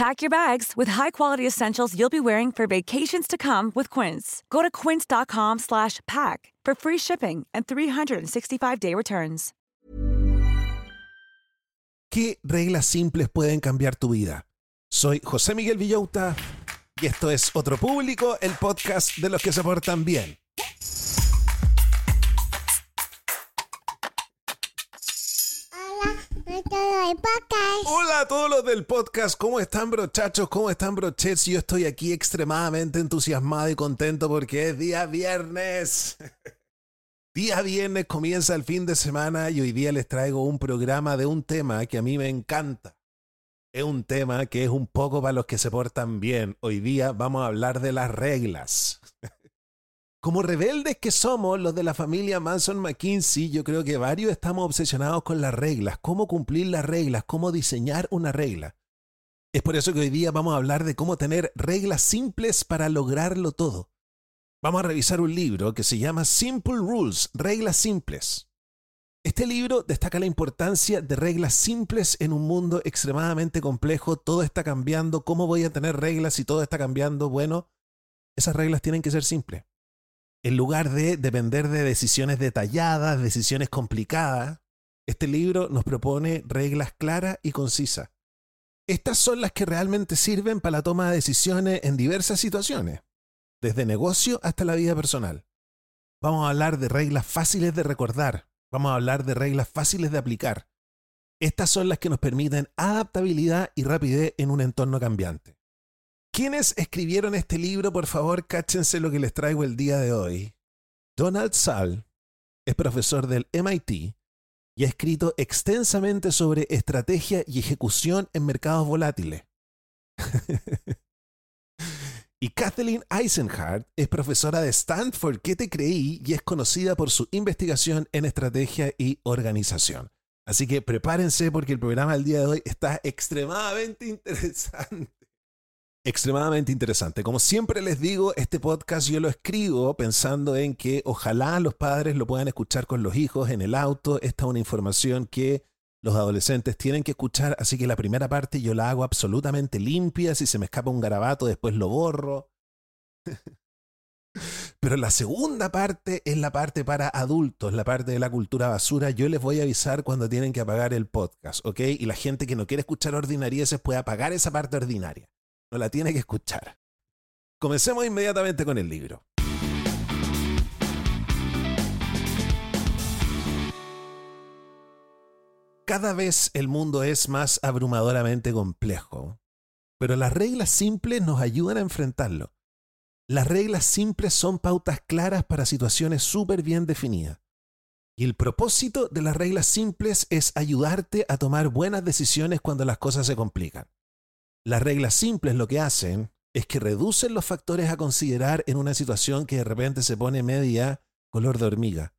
Pack your bags with high-quality essentials you'll be wearing for vacations to come with Quince. Go to quince.com/pack for free shipping and 365-day returns. ¿Qué reglas simples pueden cambiar tu vida? Soy José Miguel Villauta y esto es Otro Público, el podcast de los que se portan bien. Hola a todos los del podcast, ¿cómo están brochachos? ¿Cómo están brochets? Yo estoy aquí extremadamente entusiasmado y contento porque es día viernes. Día viernes comienza el fin de semana y hoy día les traigo un programa de un tema que a mí me encanta. Es un tema que es un poco para los que se portan bien. Hoy día vamos a hablar de las reglas. Como rebeldes que somos los de la familia Manson McKinsey, yo creo que varios estamos obsesionados con las reglas, cómo cumplir las reglas, cómo diseñar una regla. Es por eso que hoy día vamos a hablar de cómo tener reglas simples para lograrlo todo. Vamos a revisar un libro que se llama Simple Rules, reglas simples. Este libro destaca la importancia de reglas simples en un mundo extremadamente complejo. Todo está cambiando. ¿Cómo voy a tener reglas si todo está cambiando? Bueno, esas reglas tienen que ser simples en lugar de depender de decisiones detalladas, decisiones complicadas, este libro nos propone reglas claras y concisas. Estas son las que realmente sirven para la toma de decisiones en diversas situaciones, desde negocio hasta la vida personal. Vamos a hablar de reglas fáciles de recordar, vamos a hablar de reglas fáciles de aplicar. Estas son las que nos permiten adaptabilidad y rapidez en un entorno cambiante. ¿Quiénes escribieron este libro? Por favor, cáchense lo que les traigo el día de hoy. Donald Sall es profesor del MIT y ha escrito extensamente sobre estrategia y ejecución en mercados volátiles. y Kathleen Eisenhardt es profesora de Stanford, ¿qué te creí? Y es conocida por su investigación en estrategia y organización. Así que prepárense porque el programa del día de hoy está extremadamente interesante extremadamente interesante. Como siempre les digo, este podcast yo lo escribo pensando en que ojalá los padres lo puedan escuchar con los hijos en el auto. Esta es una información que los adolescentes tienen que escuchar, así que la primera parte yo la hago absolutamente limpia. Si se me escapa un garabato, después lo borro. Pero la segunda parte es la parte para adultos, la parte de la cultura basura. Yo les voy a avisar cuando tienen que apagar el podcast, ¿ok? Y la gente que no quiere escuchar ordinarieces puede apagar esa parte ordinaria no la tiene que escuchar. Comencemos inmediatamente con el libro. Cada vez el mundo es más abrumadoramente complejo, pero las reglas simples nos ayudan a enfrentarlo. Las reglas simples son pautas claras para situaciones súper bien definidas. Y el propósito de las reglas simples es ayudarte a tomar buenas decisiones cuando las cosas se complican. Las reglas simples lo que hacen es que reducen los factores a considerar en una situación que de repente se pone media color de hormiga.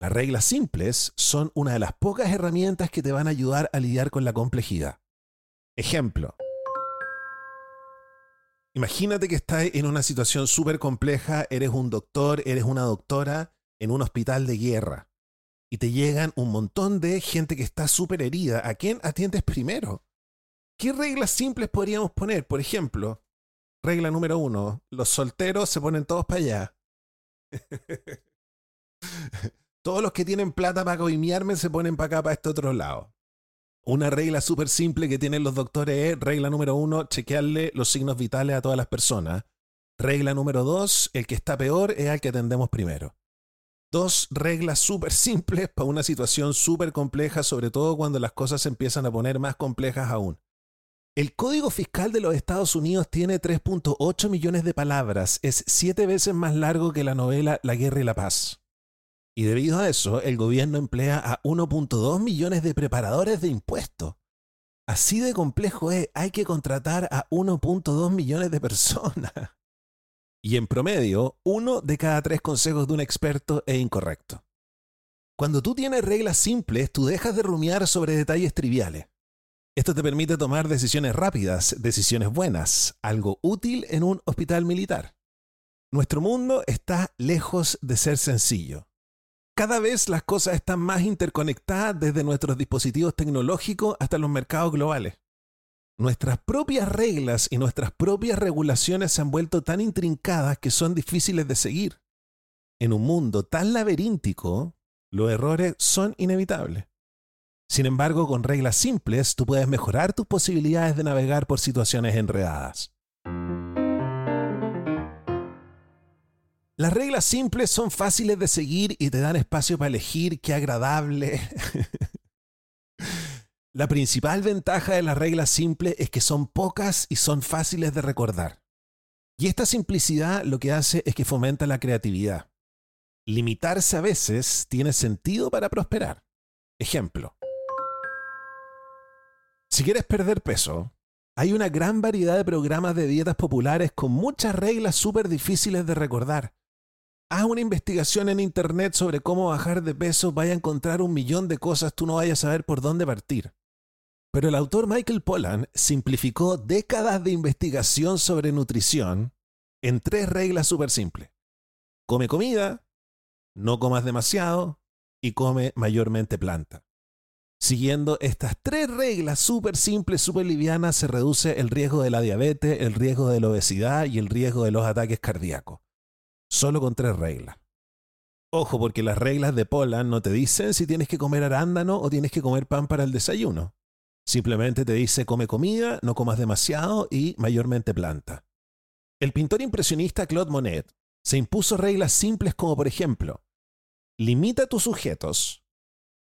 Las reglas simples son una de las pocas herramientas que te van a ayudar a lidiar con la complejidad. Ejemplo. Imagínate que estás en una situación súper compleja, eres un doctor, eres una doctora en un hospital de guerra. y te llegan un montón de gente que está súper herida. ¿A quién atiendes primero? ¿Qué reglas simples podríamos poner? Por ejemplo, regla número uno, los solteros se ponen todos para allá. Todos los que tienen plata para coimiarme se ponen para acá, para este otro lado. Una regla súper simple que tienen los doctores es, regla número uno, chequearle los signos vitales a todas las personas. Regla número dos, el que está peor es al que atendemos primero. Dos reglas súper simples para una situación súper compleja, sobre todo cuando las cosas se empiezan a poner más complejas aún. El Código Fiscal de los Estados Unidos tiene 3.8 millones de palabras, es siete veces más largo que la novela La Guerra y la Paz. Y debido a eso, el gobierno emplea a 1.2 millones de preparadores de impuestos. Así de complejo es, hay que contratar a 1.2 millones de personas. Y en promedio, uno de cada tres consejos de un experto es incorrecto. Cuando tú tienes reglas simples, tú dejas de rumiar sobre detalles triviales. Esto te permite tomar decisiones rápidas, decisiones buenas, algo útil en un hospital militar. Nuestro mundo está lejos de ser sencillo. Cada vez las cosas están más interconectadas desde nuestros dispositivos tecnológicos hasta los mercados globales. Nuestras propias reglas y nuestras propias regulaciones se han vuelto tan intrincadas que son difíciles de seguir. En un mundo tan laberíntico, los errores son inevitables. Sin embargo, con reglas simples, tú puedes mejorar tus posibilidades de navegar por situaciones enredadas. Las reglas simples son fáciles de seguir y te dan espacio para elegir qué agradable. La principal ventaja de las reglas simples es que son pocas y son fáciles de recordar. Y esta simplicidad lo que hace es que fomenta la creatividad. Limitarse a veces tiene sentido para prosperar. Ejemplo. Si quieres perder peso, hay una gran variedad de programas de dietas populares con muchas reglas súper difíciles de recordar. Haz una investigación en internet sobre cómo bajar de peso, vaya a encontrar un millón de cosas, tú no vayas a saber por dónde partir. Pero el autor Michael Pollan simplificó décadas de investigación sobre nutrición en tres reglas súper simples. Come comida, no comas demasiado y come mayormente planta. Siguiendo estas tres reglas súper simples, súper livianas, se reduce el riesgo de la diabetes, el riesgo de la obesidad y el riesgo de los ataques cardíacos. Solo con tres reglas. Ojo, porque las reglas de Poland no te dicen si tienes que comer arándano o tienes que comer pan para el desayuno. Simplemente te dice come comida, no comas demasiado y mayormente planta. El pintor impresionista Claude Monet se impuso reglas simples como por ejemplo, limita tus sujetos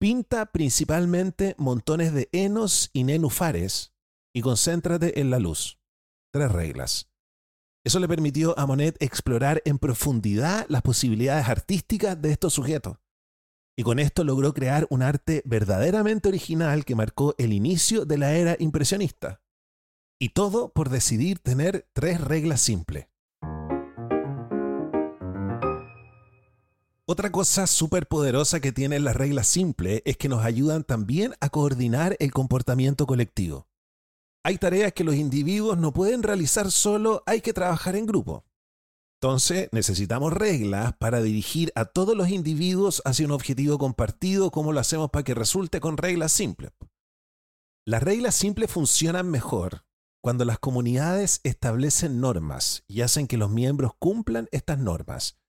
Pinta principalmente montones de enos y nenufares y concéntrate en la luz. Tres reglas. Eso le permitió a Monet explorar en profundidad las posibilidades artísticas de estos sujetos. Y con esto logró crear un arte verdaderamente original que marcó el inicio de la era impresionista. Y todo por decidir tener tres reglas simples. Otra cosa súper poderosa que tienen las reglas simples es que nos ayudan también a coordinar el comportamiento colectivo. Hay tareas que los individuos no pueden realizar solo, hay que trabajar en grupo. Entonces necesitamos reglas para dirigir a todos los individuos hacia un objetivo compartido, como lo hacemos para que resulte con reglas simples. Las reglas simples funcionan mejor cuando las comunidades establecen normas y hacen que los miembros cumplan estas normas.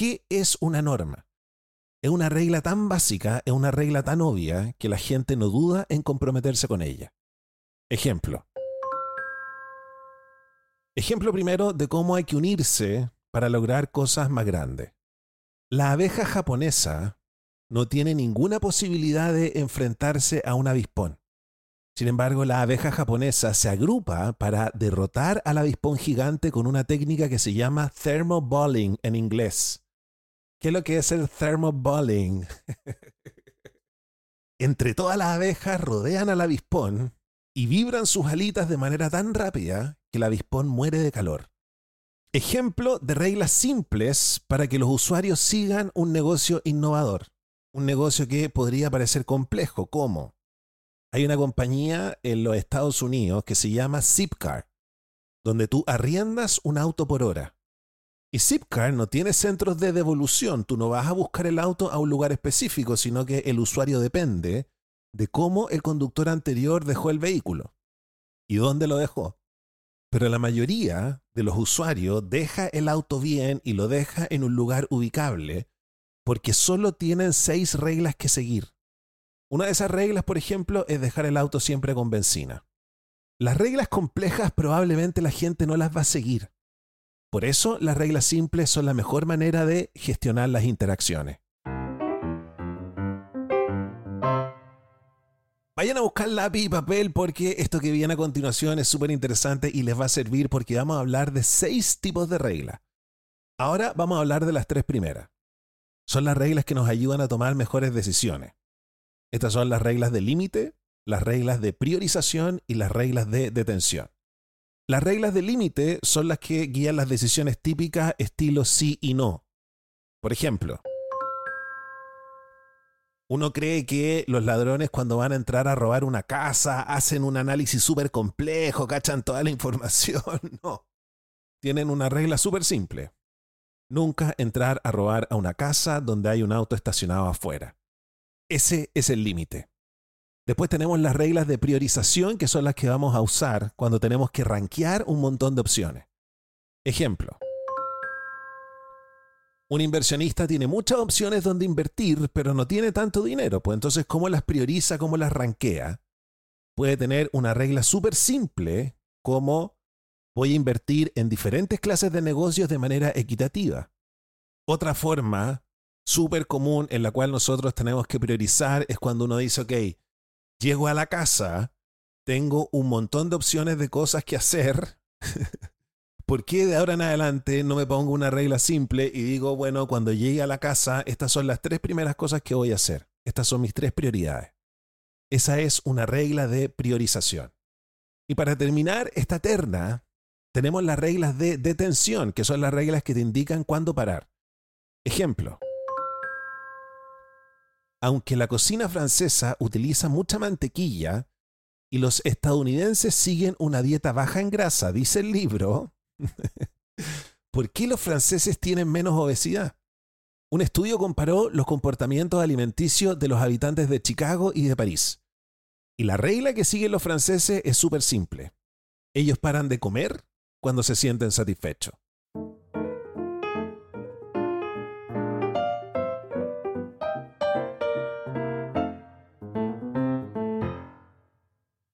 ¿Qué es una norma? Es una regla tan básica, es una regla tan obvia que la gente no duda en comprometerse con ella. Ejemplo. Ejemplo primero de cómo hay que unirse para lograr cosas más grandes. La abeja japonesa no tiene ninguna posibilidad de enfrentarse a un avispón. Sin embargo, la abeja japonesa se agrupa para derrotar al avispón gigante con una técnica que se llama thermoballing en inglés. ¿Qué es lo que es el thermoballing? Entre todas las abejas rodean al avispón y vibran sus alitas de manera tan rápida que el avispón muere de calor. Ejemplo de reglas simples para que los usuarios sigan un negocio innovador. Un negocio que podría parecer complejo, como hay una compañía en los Estados Unidos que se llama Zipcar, donde tú arriendas un auto por hora. Y Zipcar no tiene centros de devolución. Tú no vas a buscar el auto a un lugar específico, sino que el usuario depende de cómo el conductor anterior dejó el vehículo y dónde lo dejó. Pero la mayoría de los usuarios deja el auto bien y lo deja en un lugar ubicable porque solo tienen seis reglas que seguir. Una de esas reglas, por ejemplo, es dejar el auto siempre con benzina. Las reglas complejas probablemente la gente no las va a seguir. Por eso las reglas simples son la mejor manera de gestionar las interacciones. Vayan a buscar lápiz y papel porque esto que viene a continuación es súper interesante y les va a servir porque vamos a hablar de seis tipos de reglas. Ahora vamos a hablar de las tres primeras. Son las reglas que nos ayudan a tomar mejores decisiones. Estas son las reglas de límite, las reglas de priorización y las reglas de detención. Las reglas de límite son las que guían las decisiones típicas estilo sí y no. Por ejemplo, uno cree que los ladrones cuando van a entrar a robar una casa hacen un análisis súper complejo, cachan toda la información. No. Tienen una regla súper simple. Nunca entrar a robar a una casa donde hay un auto estacionado afuera. Ese es el límite. Después tenemos las reglas de priorización que son las que vamos a usar cuando tenemos que rankear un montón de opciones. Ejemplo. Un inversionista tiene muchas opciones donde invertir, pero no tiene tanto dinero. Pues entonces, ¿cómo las prioriza, cómo las rankea? Puede tener una regla súper simple como voy a invertir en diferentes clases de negocios de manera equitativa. Otra forma súper común en la cual nosotros tenemos que priorizar es cuando uno dice, ok, llego a la casa, tengo un montón de opciones de cosas que hacer. ¿Por qué de ahora en adelante no me pongo una regla simple y digo, bueno, cuando llegue a la casa, estas son las tres primeras cosas que voy a hacer? Estas son mis tres prioridades. Esa es una regla de priorización. Y para terminar esta terna, tenemos las reglas de detención, que son las reglas que te indican cuándo parar. Ejemplo. Aunque la cocina francesa utiliza mucha mantequilla y los estadounidenses siguen una dieta baja en grasa, dice el libro, ¿Por qué los franceses tienen menos obesidad? Un estudio comparó los comportamientos alimenticios de los habitantes de Chicago y de París. Y la regla que siguen los franceses es súper simple. Ellos paran de comer cuando se sienten satisfechos.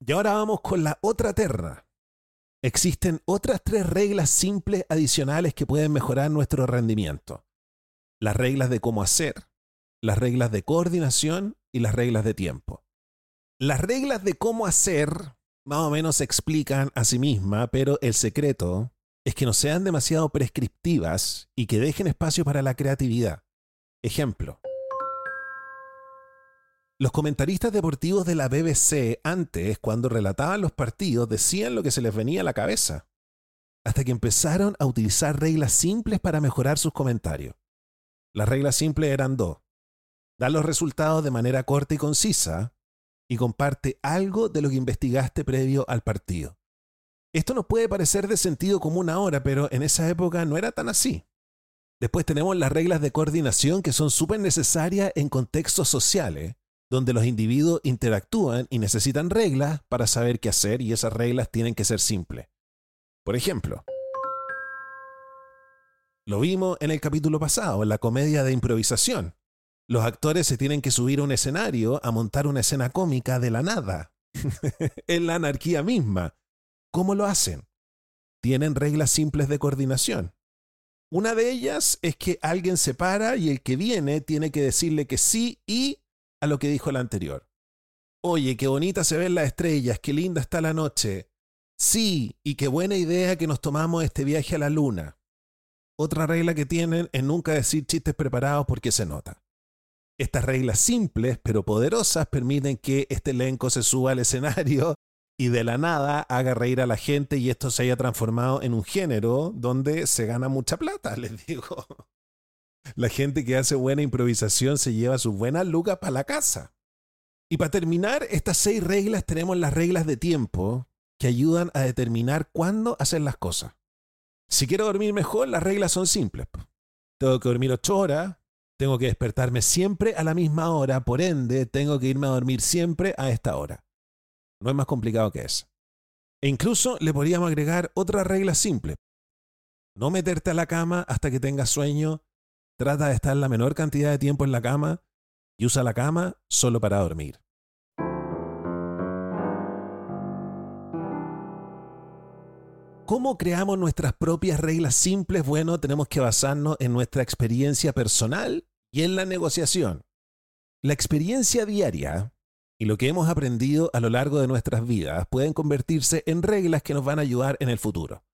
Y ahora vamos con la otra terra, Existen otras tres reglas simples adicionales que pueden mejorar nuestro rendimiento. Las reglas de cómo hacer, las reglas de coordinación y las reglas de tiempo. Las reglas de cómo hacer más o menos se explican a sí mismas, pero el secreto es que no sean demasiado prescriptivas y que dejen espacio para la creatividad. Ejemplo, los comentaristas deportivos de la BBC antes, cuando relataban los partidos, decían lo que se les venía a la cabeza, hasta que empezaron a utilizar reglas simples para mejorar sus comentarios. Las reglas simples eran dos. Da los resultados de manera corta y concisa y comparte algo de lo que investigaste previo al partido. Esto nos puede parecer de sentido común ahora, pero en esa época no era tan así. Después tenemos las reglas de coordinación que son súper necesarias en contextos sociales donde los individuos interactúan y necesitan reglas para saber qué hacer y esas reglas tienen que ser simples. Por ejemplo, lo vimos en el capítulo pasado, en la comedia de improvisación. Los actores se tienen que subir a un escenario a montar una escena cómica de la nada. en la anarquía misma. ¿Cómo lo hacen? Tienen reglas simples de coordinación. Una de ellas es que alguien se para y el que viene tiene que decirle que sí y lo que dijo el anterior. Oye, qué bonita se ven las estrellas, qué linda está la noche. Sí, y qué buena idea que nos tomamos este viaje a la luna. Otra regla que tienen es nunca decir chistes preparados porque se nota. Estas reglas simples pero poderosas permiten que este elenco se suba al escenario y de la nada haga reír a la gente y esto se haya transformado en un género donde se gana mucha plata, les digo. La gente que hace buena improvisación se lleva sus buenas lucas para la casa. Y para terminar estas seis reglas tenemos las reglas de tiempo que ayudan a determinar cuándo hacer las cosas. Si quiero dormir mejor, las reglas son simples. Tengo que dormir ocho horas, tengo que despertarme siempre a la misma hora, por ende, tengo que irme a dormir siempre a esta hora. No es más complicado que eso. E incluso le podríamos agregar otra regla simple. No meterte a la cama hasta que tengas sueño, trata de estar la menor cantidad de tiempo en la cama y usa la cama solo para dormir. ¿Cómo creamos nuestras propias reglas simples? Bueno, tenemos que basarnos en nuestra experiencia personal y en la negociación. La experiencia diaria y lo que hemos aprendido a lo largo de nuestras vidas pueden convertirse en reglas que nos van a ayudar en el futuro.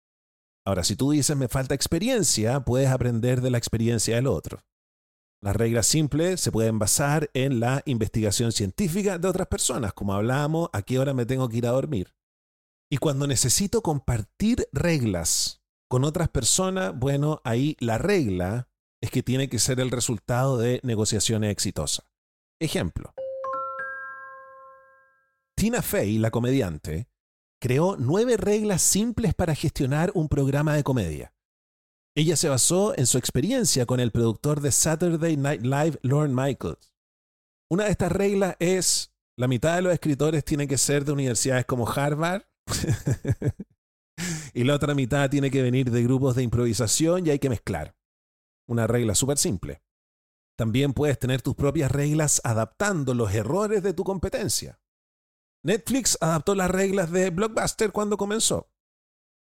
Ahora, si tú dices me falta experiencia, puedes aprender de la experiencia del otro. Las reglas simples se pueden basar en la investigación científica de otras personas, como hablábamos, a qué hora me tengo que ir a dormir. Y cuando necesito compartir reglas con otras personas, bueno, ahí la regla es que tiene que ser el resultado de negociaciones exitosas. Ejemplo. Tina Fey, la comediante, creó nueve reglas simples para gestionar un programa de comedia. Ella se basó en su experiencia con el productor de Saturday Night Live, Lorne Michaels. Una de estas reglas es, la mitad de los escritores tienen que ser de universidades como Harvard y la otra mitad tiene que venir de grupos de improvisación y hay que mezclar. Una regla súper simple. También puedes tener tus propias reglas adaptando los errores de tu competencia. Netflix adaptó las reglas de Blockbuster cuando comenzó.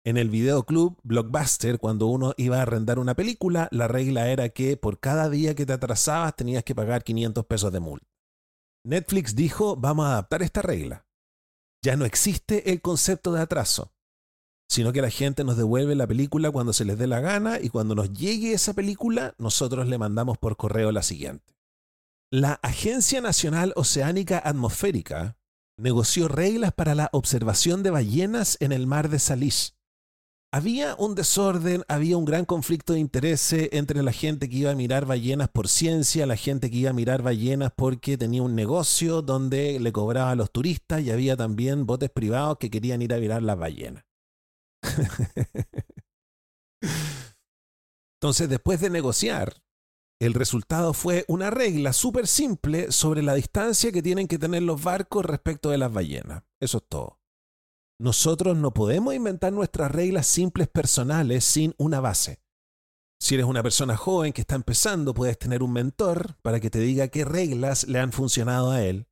En el videoclub Blockbuster, cuando uno iba a arrendar una película, la regla era que por cada día que te atrasabas tenías que pagar 500 pesos de multa. Netflix dijo, vamos a adaptar esta regla ya no existe el concepto de atraso, sino que la gente nos devuelve la película cuando se les dé la gana y cuando nos llegue esa película, nosotros le mandamos por correo la siguiente. La Agencia Nacional Oceánica Atmosférica negoció reglas para la observación de ballenas en el mar de Salís había un desorden, había un gran conflicto de interés entre la gente que iba a mirar ballenas por ciencia, la gente que iba a mirar ballenas porque tenía un negocio donde le cobraba a los turistas y había también botes privados que querían ir a mirar las ballenas. Entonces, después de negociar, el resultado fue una regla súper simple sobre la distancia que tienen que tener los barcos respecto de las ballenas. Eso es todo. Nosotros no podemos inventar nuestras reglas simples personales sin una base. Si eres una persona joven que está empezando, puedes tener un mentor para que te diga qué reglas le han funcionado a él.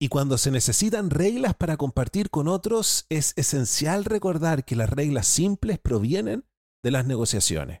Y cuando se necesitan reglas para compartir con otros, es esencial recordar que las reglas simples provienen de las negociaciones.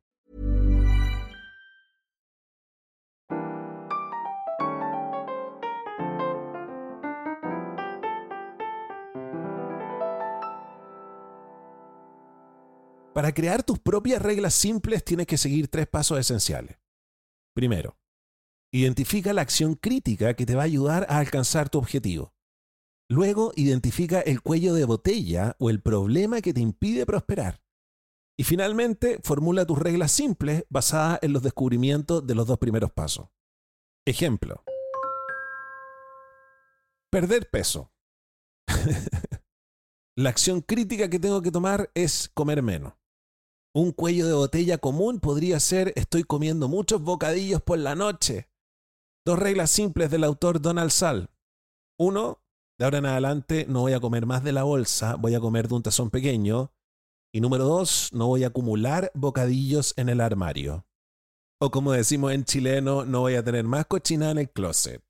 Para crear tus propias reglas simples tienes que seguir tres pasos esenciales. Primero, identifica la acción crítica que te va a ayudar a alcanzar tu objetivo. Luego, identifica el cuello de botella o el problema que te impide prosperar. Y finalmente, formula tus reglas simples basadas en los descubrimientos de los dos primeros pasos. Ejemplo. Perder peso. la acción crítica que tengo que tomar es comer menos. Un cuello de botella común podría ser estoy comiendo muchos bocadillos por la noche. Dos reglas simples del autor Donald Sall. Uno, De ahora en adelante no voy a comer más de la bolsa, voy a comer de un tazón pequeño. Y número dos, no voy a acumular bocadillos en el armario. O como decimos en chileno, no voy a tener más cochina en el closet.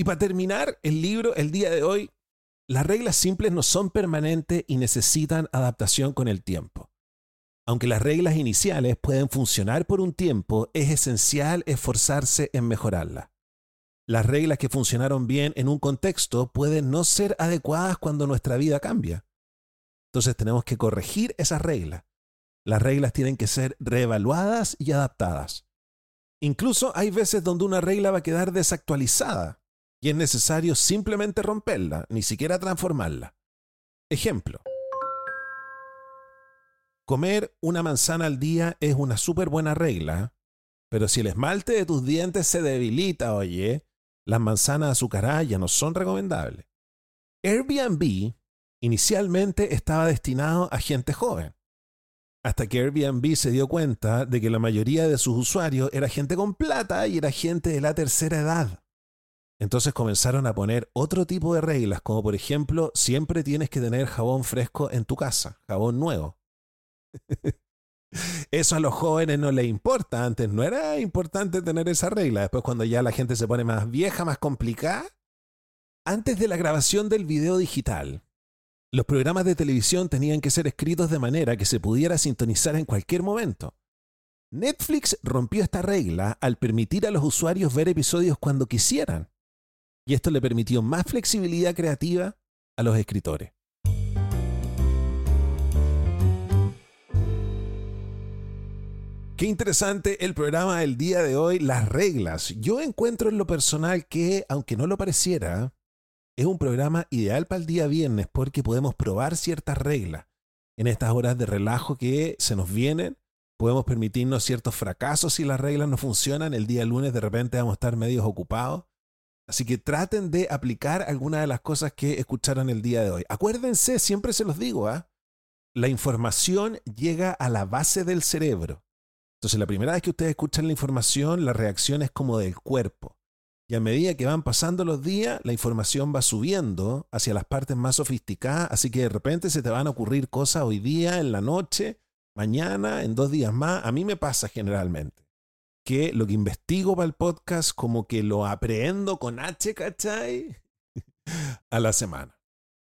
Y para terminar el libro, el día de hoy, las reglas simples no son permanentes y necesitan adaptación con el tiempo. Aunque las reglas iniciales pueden funcionar por un tiempo, es esencial esforzarse en mejorarlas. Las reglas que funcionaron bien en un contexto pueden no ser adecuadas cuando nuestra vida cambia. Entonces tenemos que corregir esas reglas. Las reglas tienen que ser reevaluadas y adaptadas. Incluso hay veces donde una regla va a quedar desactualizada y es necesario simplemente romperla, ni siquiera transformarla. Ejemplo. Comer una manzana al día es una súper buena regla, pero si el esmalte de tus dientes se debilita, oye, las manzanas azucaradas ya no son recomendables. Airbnb inicialmente estaba destinado a gente joven, hasta que Airbnb se dio cuenta de que la mayoría de sus usuarios era gente con plata y era gente de la tercera edad. Entonces comenzaron a poner otro tipo de reglas, como por ejemplo, siempre tienes que tener jabón fresco en tu casa, jabón nuevo. Eso a los jóvenes no les importa. Antes no era importante tener esa regla. Después cuando ya la gente se pone más vieja, más complicada. Antes de la grabación del video digital, los programas de televisión tenían que ser escritos de manera que se pudiera sintonizar en cualquier momento. Netflix rompió esta regla al permitir a los usuarios ver episodios cuando quisieran. Y esto le permitió más flexibilidad creativa a los escritores. Qué interesante el programa del día de hoy, las reglas. Yo encuentro en lo personal que, aunque no lo pareciera, es un programa ideal para el día viernes porque podemos probar ciertas reglas. En estas horas de relajo que se nos vienen, podemos permitirnos ciertos fracasos si las reglas no funcionan. El día lunes de repente vamos a estar medios ocupados. Así que traten de aplicar algunas de las cosas que escucharon el día de hoy. Acuérdense, siempre se los digo, ¿ah? la información llega a la base del cerebro. Entonces, la primera vez que ustedes escuchan la información, la reacción es como del cuerpo. Y a medida que van pasando los días, la información va subiendo hacia las partes más sofisticadas, así que de repente se te van a ocurrir cosas hoy día, en la noche, mañana, en dos días más. A mí me pasa generalmente que lo que investigo para el podcast como que lo aprendo con H, ¿cachai? a la semana.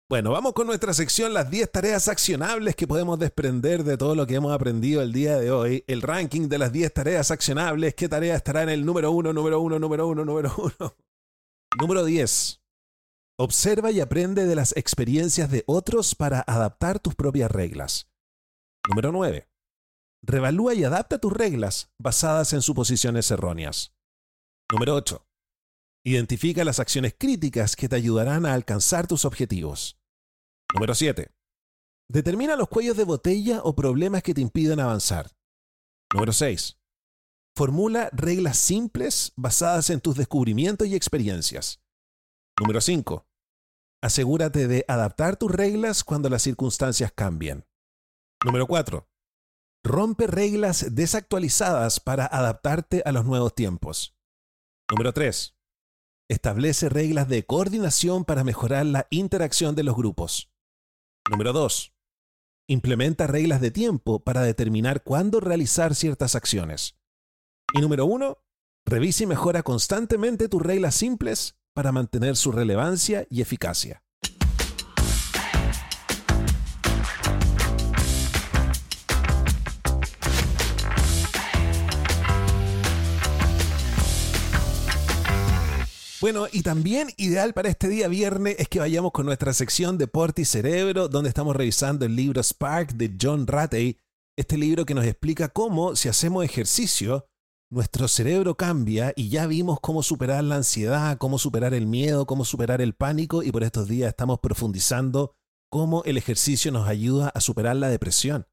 Bueno, vamos con nuestra sección, las 10 tareas accionables que podemos desprender de todo lo que hemos aprendido el día de hoy. El ranking de las 10 tareas accionables. ¿Qué tarea estará en el número 1, número 1, número 1, número 1? Número 10. Observa y aprende de las experiencias de otros para adaptar tus propias reglas. Número 9. Revalúa y adapta tus reglas basadas en suposiciones erróneas. Número 8. Identifica las acciones críticas que te ayudarán a alcanzar tus objetivos. Número 7. Determina los cuellos de botella o problemas que te impiden avanzar. Número 6. Formula reglas simples basadas en tus descubrimientos y experiencias. Número 5. Asegúrate de adaptar tus reglas cuando las circunstancias cambien. Número 4. Rompe reglas desactualizadas para adaptarte a los nuevos tiempos. Número 3. Establece reglas de coordinación para mejorar la interacción de los grupos. Número 2. Implementa reglas de tiempo para determinar cuándo realizar ciertas acciones. Y número 1. Revisa y mejora constantemente tus reglas simples para mantener su relevancia y eficacia. Bueno, y también ideal para este día viernes es que vayamos con nuestra sección Deporte y Cerebro, donde estamos revisando el libro Spark de John Ratey, este libro que nos explica cómo si hacemos ejercicio, nuestro cerebro cambia y ya vimos cómo superar la ansiedad, cómo superar el miedo, cómo superar el pánico y por estos días estamos profundizando cómo el ejercicio nos ayuda a superar la depresión.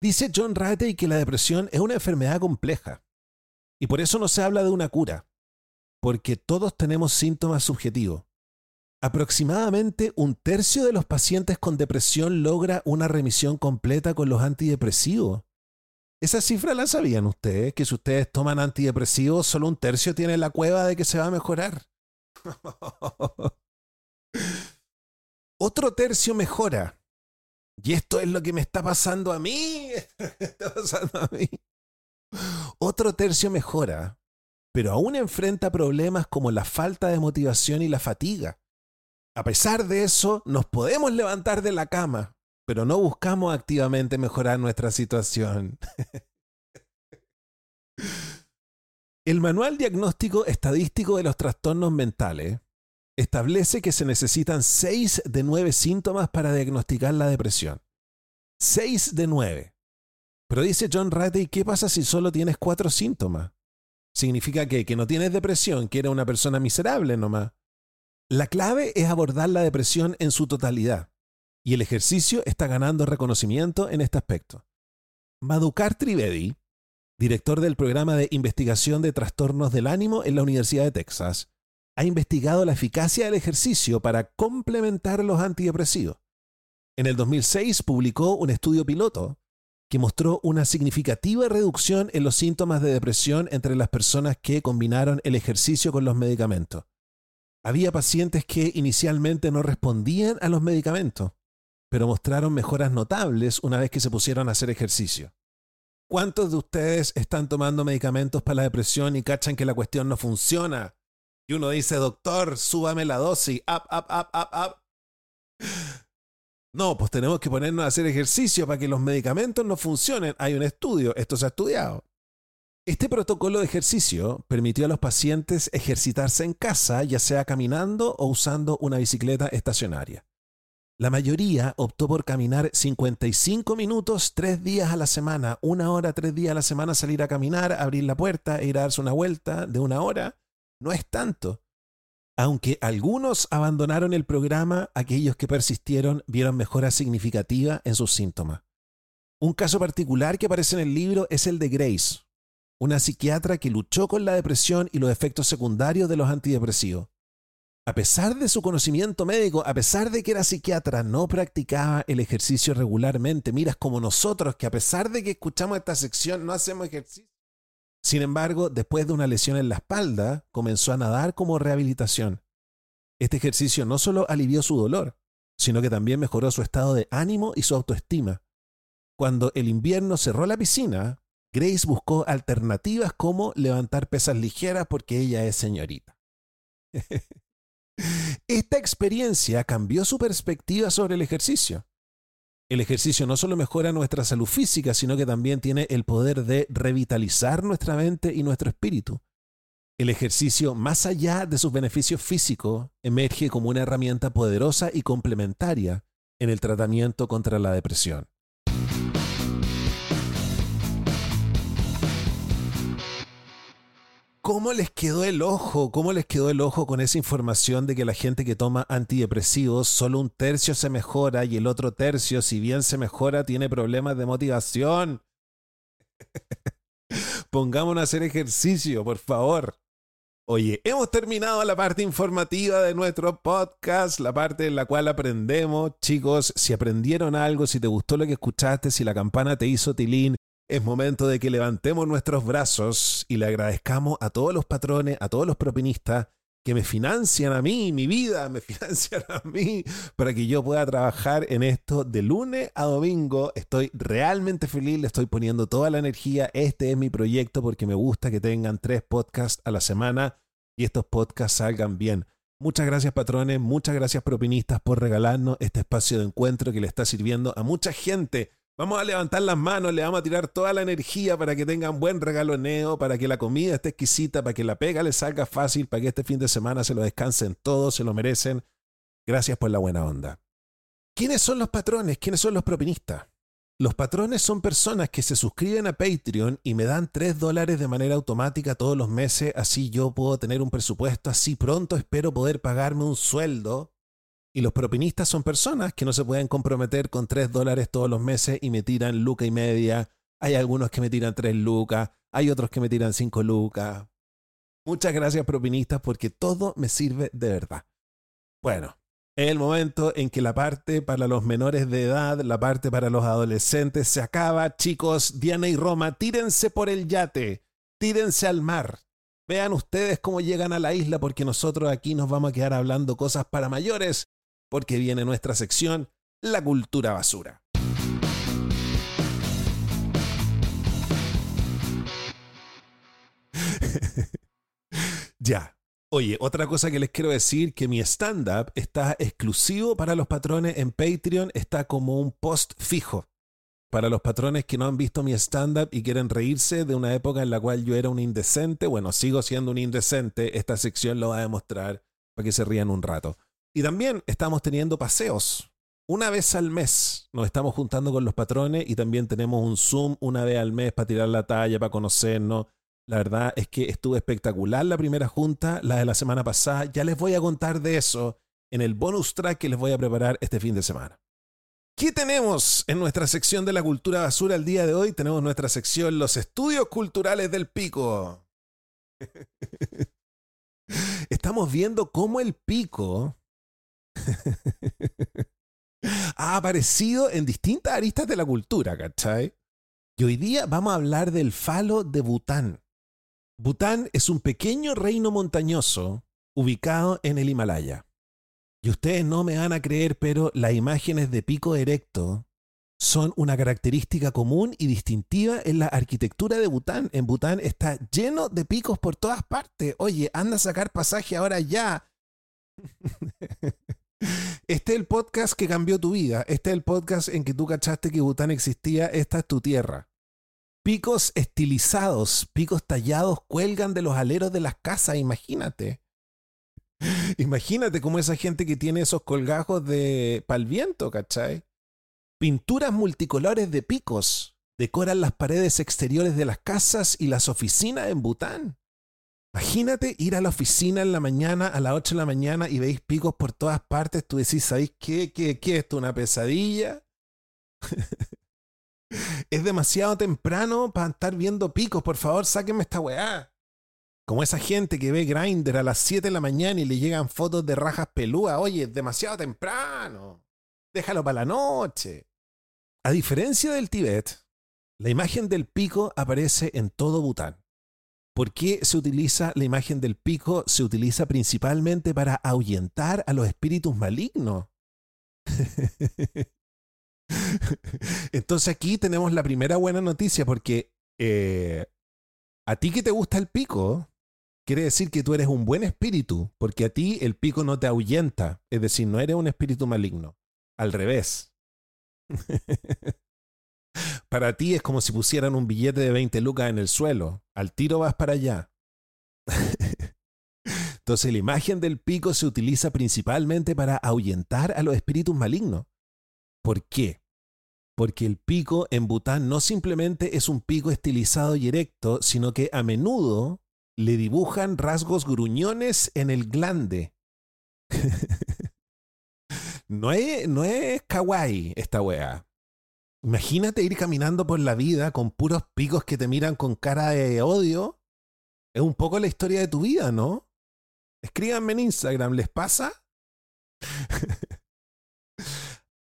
Dice John Ratey que la depresión es una enfermedad compleja y por eso no se habla de una cura porque todos tenemos síntomas subjetivos. Aproximadamente un tercio de los pacientes con depresión logra una remisión completa con los antidepresivos. Esa cifra la sabían ustedes, que si ustedes toman antidepresivos, solo un tercio tiene la cueva de que se va a mejorar. Otro tercio mejora. Y esto es lo que me está pasando a mí. está pasando a mí. Otro tercio mejora, pero aún enfrenta problemas como la falta de motivación y la fatiga. A pesar de eso, nos podemos levantar de la cama, pero no buscamos activamente mejorar nuestra situación. El Manual Diagnóstico Estadístico de los Trastornos Mentales establece que se necesitan 6 de 9 síntomas para diagnosticar la depresión. 6 de 9. Pero dice John Ratey, ¿qué pasa si solo tienes 4 síntomas? ¿Significa que, que no tienes depresión, que eres una persona miserable nomás? La clave es abordar la depresión en su totalidad. Y el ejercicio está ganando reconocimiento en este aspecto. Madhukar Trivedi, director del programa de investigación de trastornos del ánimo en la Universidad de Texas, ha investigado la eficacia del ejercicio para complementar los antidepresivos. En el 2006 publicó un estudio piloto que mostró una significativa reducción en los síntomas de depresión entre las personas que combinaron el ejercicio con los medicamentos. Había pacientes que inicialmente no respondían a los medicamentos, pero mostraron mejoras notables una vez que se pusieron a hacer ejercicio. ¿Cuántos de ustedes están tomando medicamentos para la depresión y cachan que la cuestión no funciona? Y uno dice, doctor, súbame la dosis, up, up, up, up, up. No, pues tenemos que ponernos a hacer ejercicio para que los medicamentos no funcionen. Hay un estudio, esto se ha estudiado. Este protocolo de ejercicio permitió a los pacientes ejercitarse en casa, ya sea caminando o usando una bicicleta estacionaria. La mayoría optó por caminar 55 minutos tres días a la semana, una hora tres días a la semana salir a caminar, abrir la puerta e ir a darse una vuelta de una hora. No es tanto. Aunque algunos abandonaron el programa, aquellos que persistieron vieron mejoras significativas en sus síntomas. Un caso particular que aparece en el libro es el de Grace, una psiquiatra que luchó con la depresión y los efectos secundarios de los antidepresivos a pesar de su conocimiento médico, a pesar de que era psiquiatra, no practicaba el ejercicio regularmente. Miras como nosotros, que a pesar de que escuchamos esta sección, no hacemos ejercicio. Sin embargo, después de una lesión en la espalda, comenzó a nadar como rehabilitación. Este ejercicio no solo alivió su dolor, sino que también mejoró su estado de ánimo y su autoestima. Cuando el invierno cerró la piscina, Grace buscó alternativas como levantar pesas ligeras porque ella es señorita. Esta experiencia cambió su perspectiva sobre el ejercicio. El ejercicio no solo mejora nuestra salud física, sino que también tiene el poder de revitalizar nuestra mente y nuestro espíritu. El ejercicio, más allá de sus beneficios físicos, emerge como una herramienta poderosa y complementaria en el tratamiento contra la depresión. ¿Cómo les quedó el ojo? ¿Cómo les quedó el ojo con esa información de que la gente que toma antidepresivos, solo un tercio se mejora y el otro tercio, si bien se mejora, tiene problemas de motivación? Pongámonos a hacer ejercicio, por favor. Oye, hemos terminado la parte informativa de nuestro podcast, la parte en la cual aprendemos. Chicos, si aprendieron algo, si te gustó lo que escuchaste, si la campana te hizo tilín, es momento de que levantemos nuestros brazos y le agradezcamos a todos los patrones, a todos los propinistas que me financian a mí, mi vida, me financian a mí para que yo pueda trabajar en esto de lunes a domingo. Estoy realmente feliz, le estoy poniendo toda la energía. Este es mi proyecto porque me gusta que tengan tres podcasts a la semana y estos podcasts salgan bien. Muchas gracias patrones, muchas gracias propinistas por regalarnos este espacio de encuentro que le está sirviendo a mucha gente Vamos a levantar las manos, le vamos a tirar toda la energía para que tengan buen regalo neo, para que la comida esté exquisita, para que la pega les salga fácil, para que este fin de semana se lo descansen todos, se lo merecen. Gracias por la buena onda. ¿Quiénes son los patrones? ¿Quiénes son los propinistas? Los patrones son personas que se suscriben a Patreon y me dan 3 dólares de manera automática todos los meses, así yo puedo tener un presupuesto, así pronto espero poder pagarme un sueldo y los propinistas son personas que no se pueden comprometer con 3 dólares todos los meses y me tiran luca y media. Hay algunos que me tiran 3 lucas, hay otros que me tiran 5 lucas. Muchas gracias propinistas porque todo me sirve de verdad. Bueno, Es el momento en que la parte para los menores de edad, la parte para los adolescentes se acaba. Chicos, Diana y Roma, tírense por el yate, tírense al mar. Vean ustedes cómo llegan a la isla porque nosotros aquí nos vamos a quedar hablando cosas para mayores porque viene nuestra sección, la cultura basura. ya. Oye, otra cosa que les quiero decir, que mi stand-up está exclusivo para los patrones en Patreon, está como un post fijo. Para los patrones que no han visto mi stand-up y quieren reírse de una época en la cual yo era un indecente, bueno, sigo siendo un indecente, esta sección lo va a demostrar para que se rían un rato. Y también estamos teniendo paseos. Una vez al mes nos estamos juntando con los patrones y también tenemos un Zoom una vez al mes para tirar la talla, para conocernos. La verdad es que estuvo espectacular la primera junta, la de la semana pasada. Ya les voy a contar de eso en el bonus track que les voy a preparar este fin de semana. ¿Qué tenemos en nuestra sección de la cultura basura el día de hoy? Tenemos nuestra sección Los estudios culturales del pico. Estamos viendo cómo el pico ha aparecido en distintas aristas de la cultura, ¿cachai? Y hoy día vamos a hablar del falo de Bután. Bután es un pequeño reino montañoso ubicado en el Himalaya. Y ustedes no me van a creer, pero las imágenes de pico erecto son una característica común y distintiva en la arquitectura de Bután. En Bután está lleno de picos por todas partes. Oye, anda a sacar pasaje ahora ya. Este es el podcast que cambió tu vida. Este es el podcast en que tú cachaste que Bután existía. Esta es tu tierra. Picos estilizados, picos tallados cuelgan de los aleros de las casas, imagínate. Imagínate como esa gente que tiene esos colgajos de pal viento, ¿cachai? Pinturas multicolores de picos decoran las paredes exteriores de las casas y las oficinas en Bután. Imagínate ir a la oficina en la mañana, a las 8 de la mañana, y veis picos por todas partes. Tú decís, ¿sabéis qué? ¿Qué, qué es esto? ¿Una pesadilla? es demasiado temprano para estar viendo picos. Por favor, sáquenme esta weá. Como esa gente que ve Grinder a las 7 de la mañana y le llegan fotos de rajas pelúas. Oye, es demasiado temprano. Déjalo para la noche. A diferencia del Tíbet, la imagen del pico aparece en todo Bután. ¿Por qué se utiliza la imagen del pico? Se utiliza principalmente para ahuyentar a los espíritus malignos. Entonces aquí tenemos la primera buena noticia porque eh, a ti que te gusta el pico, quiere decir que tú eres un buen espíritu, porque a ti el pico no te ahuyenta, es decir, no eres un espíritu maligno, al revés. para ti es como si pusieran un billete de 20 lucas en el suelo, al tiro vas para allá. Entonces la imagen del pico se utiliza principalmente para ahuyentar a los espíritus malignos. ¿Por qué? Porque el pico en Bután no simplemente es un pico estilizado y erecto, sino que a menudo le dibujan rasgos gruñones en el glande. no, es, no es kawaii esta wea. Imagínate ir caminando por la vida con puros picos que te miran con cara de odio. Es un poco la historia de tu vida, ¿no? Escríbanme en Instagram, ¿les pasa?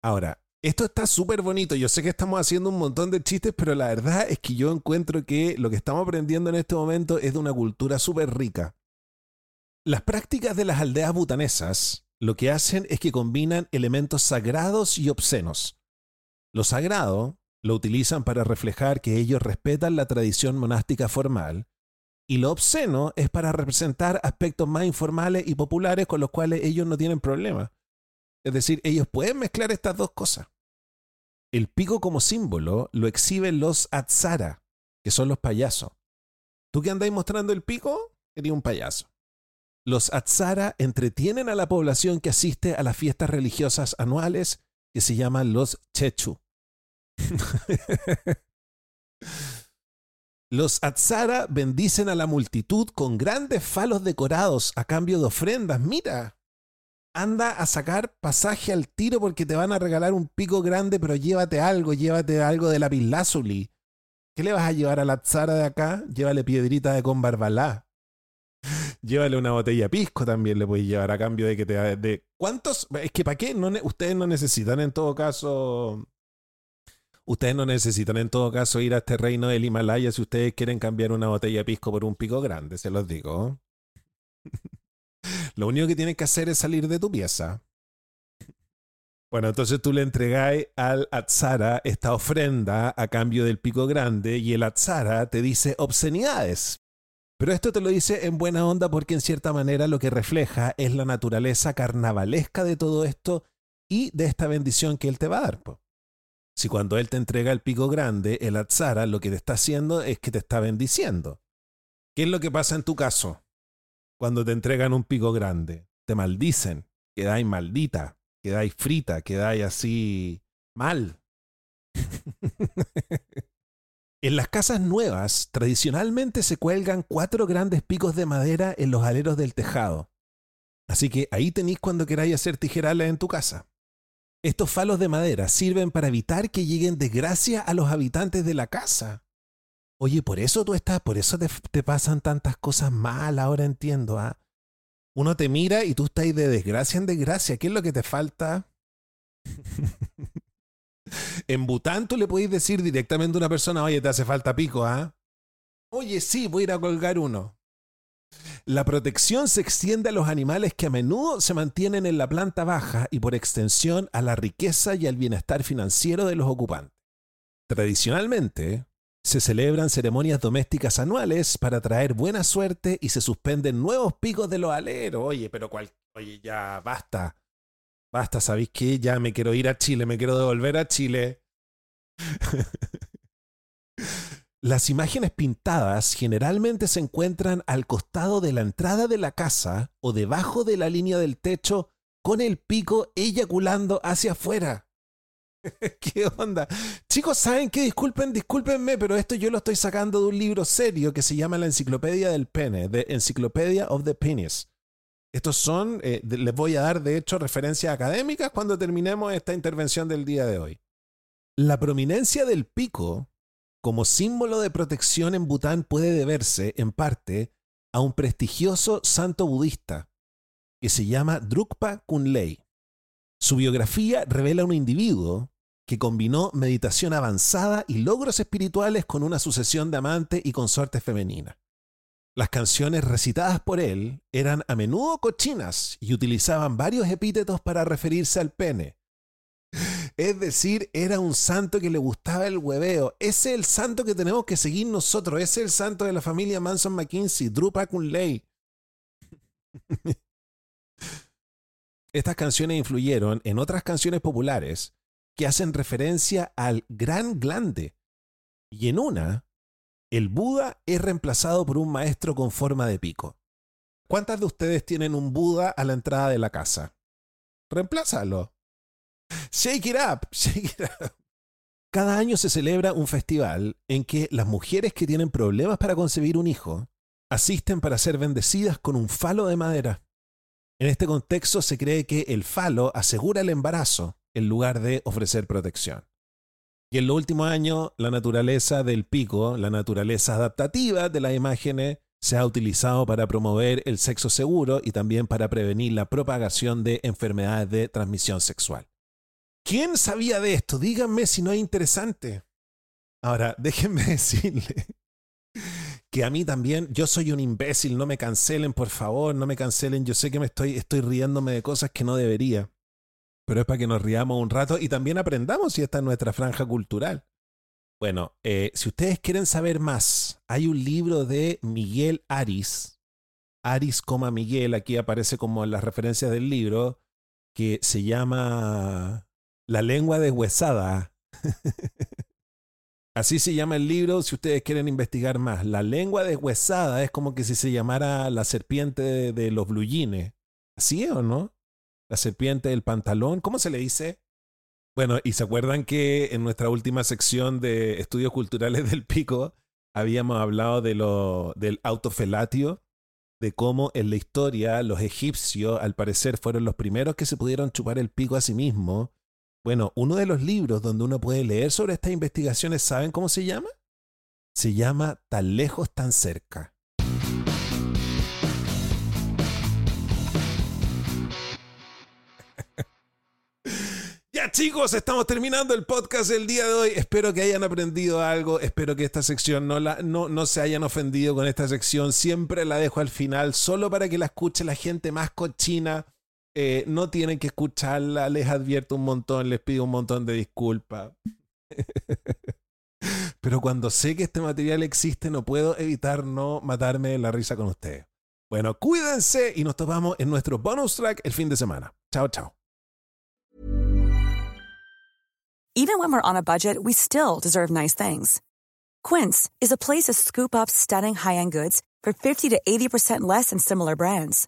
Ahora, esto está súper bonito. Yo sé que estamos haciendo un montón de chistes, pero la verdad es que yo encuentro que lo que estamos aprendiendo en este momento es de una cultura súper rica. Las prácticas de las aldeas butanesas lo que hacen es que combinan elementos sagrados y obscenos. Lo sagrado lo utilizan para reflejar que ellos respetan la tradición monástica formal, y lo obsceno es para representar aspectos más informales y populares con los cuales ellos no tienen problema. Es decir, ellos pueden mezclar estas dos cosas. El pico como símbolo lo exhiben los atzara, que son los payasos. ¿Tú que andáis mostrando el pico? Eres un payaso. Los atzara entretienen a la población que asiste a las fiestas religiosas anuales que se llaman los chechu. Los atzara bendicen a la multitud con grandes falos decorados a cambio de ofrendas. Mira, anda a sacar pasaje al tiro porque te van a regalar un pico grande, pero llévate algo, llévate algo de la pislázuli. ¿Qué le vas a llevar a la tzara de acá? Llévale piedrita de con barbalá. Llévale una botella pisco también le puedes llevar a cambio de que te... De, ¿Cuántos? Es que ¿para qué? No, ustedes no necesitan en todo caso... Ustedes no necesitan en todo caso ir a este reino del Himalaya si ustedes quieren cambiar una botella pisco por un pico grande, se los digo. Lo único que tienes que hacer es salir de tu pieza. Bueno, entonces tú le entregáis al Atzara esta ofrenda a cambio del pico grande y el Atzara te dice obscenidades. Pero esto te lo dice en buena onda porque en cierta manera lo que refleja es la naturaleza carnavalesca de todo esto y de esta bendición que él te va a dar. Si cuando él te entrega el pico grande, el Atzara lo que te está haciendo es que te está bendiciendo. ¿Qué es lo que pasa en tu caso? cuando te entregan un pico grande. Te maldicen, quedáis maldita, quedáis frita, quedáis así mal. en las casas nuevas, tradicionalmente se cuelgan cuatro grandes picos de madera en los aleros del tejado. Así que ahí tenéis cuando queráis hacer tijerales en tu casa. Estos falos de madera sirven para evitar que lleguen desgracia a los habitantes de la casa. Oye, por eso tú estás, por eso te, pasan tantas cosas mal, ahora entiendo, ¿ah? Uno te mira y tú estás de desgracia en desgracia. ¿Qué es lo que te falta? en Bután tú le podéis decir directamente a una persona, oye, te hace falta pico, ¿ah? Oye, sí, voy a ir a colgar uno. La protección se extiende a los animales que a menudo se mantienen en la planta baja y por extensión a la riqueza y al bienestar financiero de los ocupantes. Tradicionalmente, se celebran ceremonias domésticas anuales para traer buena suerte y se suspenden nuevos picos de los aleros. Oye, pero cual, oye, ya basta. Basta, ¿sabéis qué? Ya me quiero ir a Chile, me quiero devolver a Chile. Las imágenes pintadas generalmente se encuentran al costado de la entrada de la casa o debajo de la línea del techo con el pico eyaculando hacia afuera. ¿Qué onda? Chicos, ¿saben qué? Disculpen, discúlpenme, pero esto yo lo estoy sacando de un libro serio que se llama La Enciclopedia del Pene, The Encyclopedia of the Penis. Estos son, eh, les voy a dar de hecho referencias académicas cuando terminemos esta intervención del día de hoy. La prominencia del pico como símbolo de protección en Bután puede deberse, en parte, a un prestigioso santo budista que se llama Drukpa Kunley. Su biografía revela un individuo que combinó meditación avanzada y logros espirituales con una sucesión de amantes y consortes femeninas. Las canciones recitadas por él eran a menudo cochinas y utilizaban varios epítetos para referirse al pene. Es decir, era un santo que le gustaba el hueveo. Ese es el santo que tenemos que seguir nosotros. Ese es el santo de la familia Manson McKinsey, Drupa Kunley. Estas canciones influyeron en otras canciones populares que hacen referencia al gran glande. Y en una, el Buda es reemplazado por un maestro con forma de pico. ¿Cuántas de ustedes tienen un Buda a la entrada de la casa? Reemplázalo. Shake it up, shake it up. Cada año se celebra un festival en que las mujeres que tienen problemas para concebir un hijo asisten para ser bendecidas con un falo de madera. En este contexto se cree que el falo asegura el embarazo en lugar de ofrecer protección. Y en los últimos años, la naturaleza del pico, la naturaleza adaptativa de las imágenes, se ha utilizado para promover el sexo seguro y también para prevenir la propagación de enfermedades de transmisión sexual. ¿Quién sabía de esto? Díganme si no es interesante. Ahora, déjenme decirle que a mí también, yo soy un imbécil, no me cancelen, por favor, no me cancelen. Yo sé que me estoy, estoy riéndome de cosas que no debería pero es para que nos riamos un rato y también aprendamos si esta es nuestra franja cultural. Bueno, eh, si ustedes quieren saber más, hay un libro de Miguel Aris, Aris, Miguel, aquí aparece como en las referencias del libro, que se llama La lengua deshuesada. Así se llama el libro si ustedes quieren investigar más. La lengua deshuesada es como que si se llamara la serpiente de, los bluyines. ¿Así es o no? la serpiente del pantalón, ¿cómo se le dice? Bueno, y se acuerdan que en nuestra última sección de estudios culturales del pico habíamos hablado de lo, del autofelatio, de cómo en la historia los egipcios al parecer fueron los primeros que se pudieron chupar el pico a sí mismos. Bueno, uno de los libros donde uno puede leer sobre estas investigaciones, ¿saben cómo se llama? Se llama Tan lejos, tan cerca. ya chicos, estamos terminando el podcast del día de hoy. Espero que hayan aprendido algo. Espero que esta sección no, la, no, no se hayan ofendido con esta sección. Siempre la dejo al final, solo para que la escuche la gente más cochina eh, no tienen que escucharla. Les advierto un montón, les pido un montón de disculpas. Pero cuando sé que este material existe, no puedo evitar no matarme la risa con ustedes. Bueno, cuídense y nos topamos en nuestro bonus track el fin de semana. Chao, chao. Even when we're on a budget, we still deserve nice things. Quince is a place to scoop up stunning high-end goods for 50 to 80% less than similar brands.